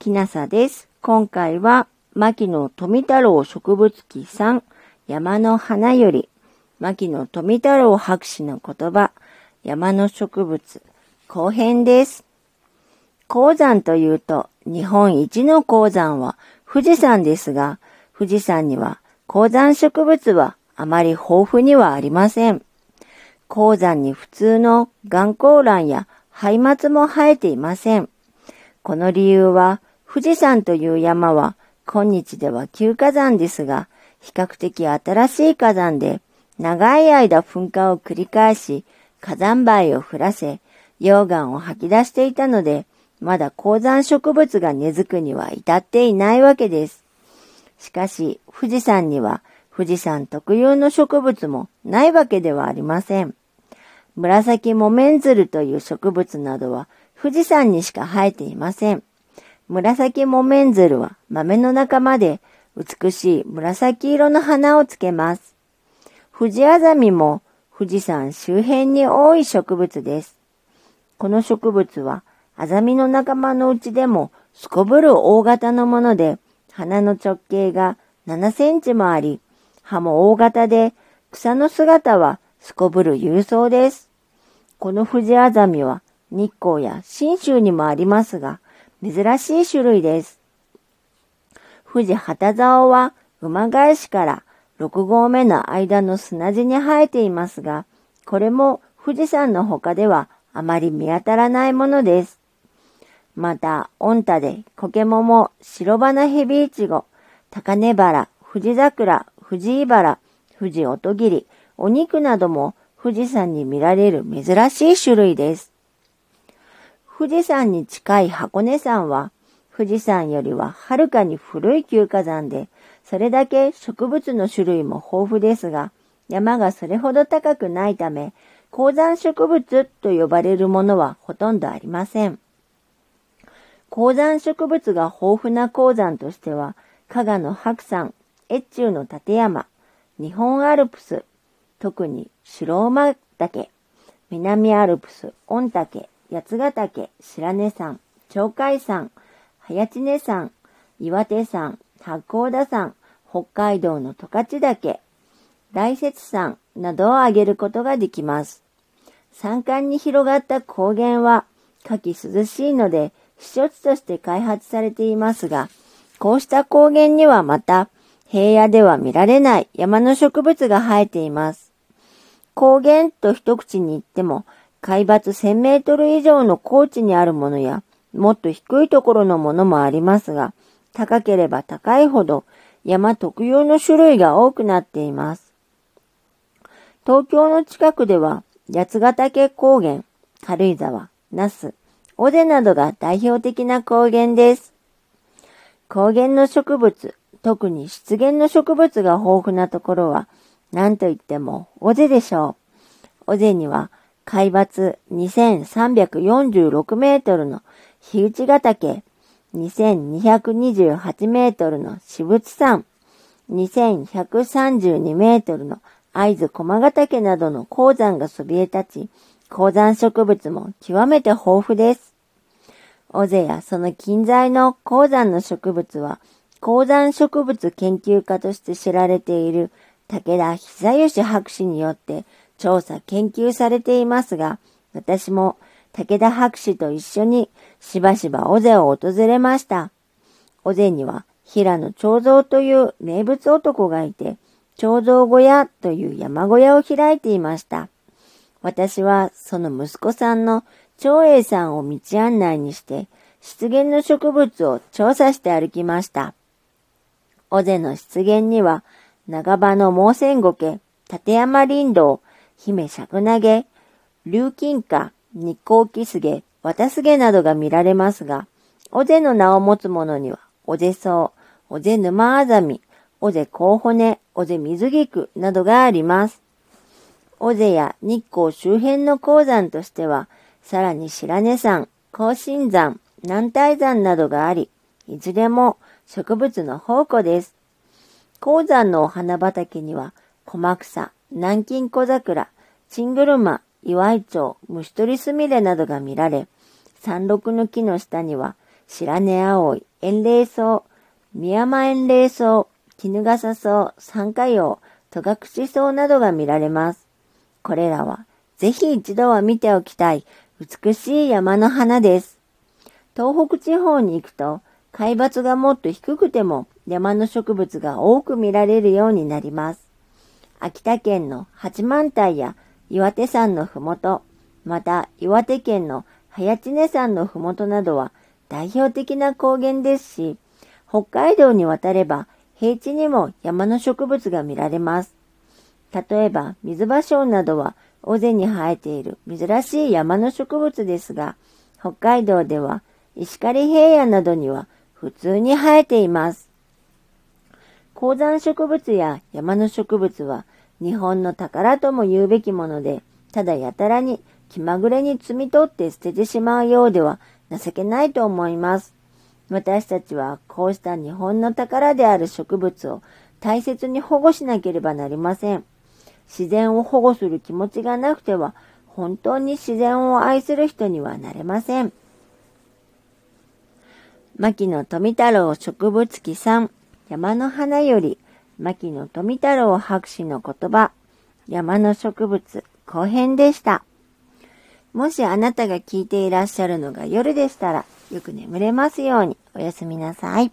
きなさです。今回は、牧野富太郎植物記3、山の花より、牧野富太郎博士の言葉、山の植物、後編です。鉱山というと、日本一の鉱山は富士山ですが、富士山には鉱山植物はあまり豊富にはありません。鉱山に普通の岩鉱卵や灰末も生えていません。この理由は、富士山という山は今日では旧火山ですが、比較的新しい火山で、長い間噴火を繰り返し、火山灰を降らせ、溶岩を吐き出していたので、まだ鉱山植物が根付くには至っていないわけです。しかし、富士山には富士山特有の植物もないわけではありません。紫木綿鶴という植物などは富士山にしか生えていません。紫木綿鶴は豆の仲間で美しい紫色の花をつけます。富士アザミも富士山周辺に多い植物です。この植物はアザミの仲間のうちでもすこぶる大型のもので、花の直径が7センチもあり、葉も大型で、草の姿はすこぶる勇壮です。この富士アザミは日光や新州にもありますが、珍しい種類です。富士旗竿は馬返しから6合目の間の砂地に生えていますが、これも富士山の他ではあまり見当たらないものです。また、御田で苔桃、白花ヘビイチゴ、高根原、富士桜、富士茨、富士音切お肉なども富士山に見られる珍しい種類です。富士山に近い箱根山は、富士山よりははるかに古い旧火山で、それだけ植物の種類も豊富ですが、山がそれほど高くないため、鉱山植物と呼ばれるものはほとんどありません。鉱山植物が豊富な鉱山としては、加賀の白山、越中の立山、日本アルプス、特に白馬岳、南アルプス、御岳、八ヶ岳、白根山、鳥海山、早知根山、岩手山、八甲田山、北海道の十勝岳、大雪山などを挙げることができます。山間に広がった高原は夏季涼しいので避暑地として開発されていますが、こうした高原にはまた平野では見られない山の植物が生えています。高原と一口に言っても海抜1000メートル以上の高地にあるものや、もっと低いところのものもありますが、高ければ高いほど山特有の種類が多くなっています。東京の近くでは、八ヶ岳高原、軽井沢、那須、尾瀬などが代表的な高原です。高原の植物、特に湿原の植物が豊富なところは、何と言っても尾瀬でしょう。尾瀬には海抜2346メートルの日内ヶ岳、2228メートルの私物山、2132メートルの会津駒ヶ岳などの鉱山がそびえ立ち、鉱山植物も極めて豊富です。尾瀬やその近在の鉱山の植物は、鉱山植物研究家として知られている武田久義博士によって調査研究されていますが、私も武田博士と一緒にしばしば尾瀬を訪れました。尾瀬には平野長蔵という名物男がいて、長蔵小屋という山小屋を開いていました。私はその息子さんの長英さんを道案内にして、湿原の植物を調査して歩きました。尾瀬の湿原には、長場の毛線苔、立山林道、姫尺投げ、竜金花、日光キスゲ、渡すげなどが見られますが、尾瀬の名を持つ者には、尾瀬草、尾瀬沼あざみ、尾瀬甲骨、尾瀬水菊などがあります。尾瀬や日光周辺の鉱山としては、さらに白根山、甲信山、南大山などがあり、いずれも植物の宝庫です。鉱山のお花畑には、小草、南京小桜、チングルマ、岩井町、虫取りすみれなどが見られ、山麓の木の下には、白根葵、遠霊草、宮山遠霊草、絹笠草、三花葉、戸隠草などが見られます。これらはぜひ一度は見ておきたい美しい山の花です。東北地方に行くと海抜がもっと低くても山の植物が多く見られるようになります。秋田県の八幡平や岩手山のふもと、また岩手県の早知根山のふもとなどは代表的な高原ですし、北海道に渡れば平地にも山の植物が見られます。例えば水芭蕉などは尾瀬に生えている珍しい山の植物ですが、北海道では石狩平野などには普通に生えています。高山植物や山の植物は日本の宝とも言うべきもので、ただやたらに気まぐれに摘み取って捨ててしまうようでは情けないと思います。私たちはこうした日本の宝である植物を大切に保護しなければなりません。自然を保護する気持ちがなくては本当に自然を愛する人にはなれません。牧野富太郎植物記3山の花より牧野富太郎博士の言葉山の植物後編でした。もしあなたが聞いていらっしゃるのが夜でしたらよく眠れますようにおやすみなさい。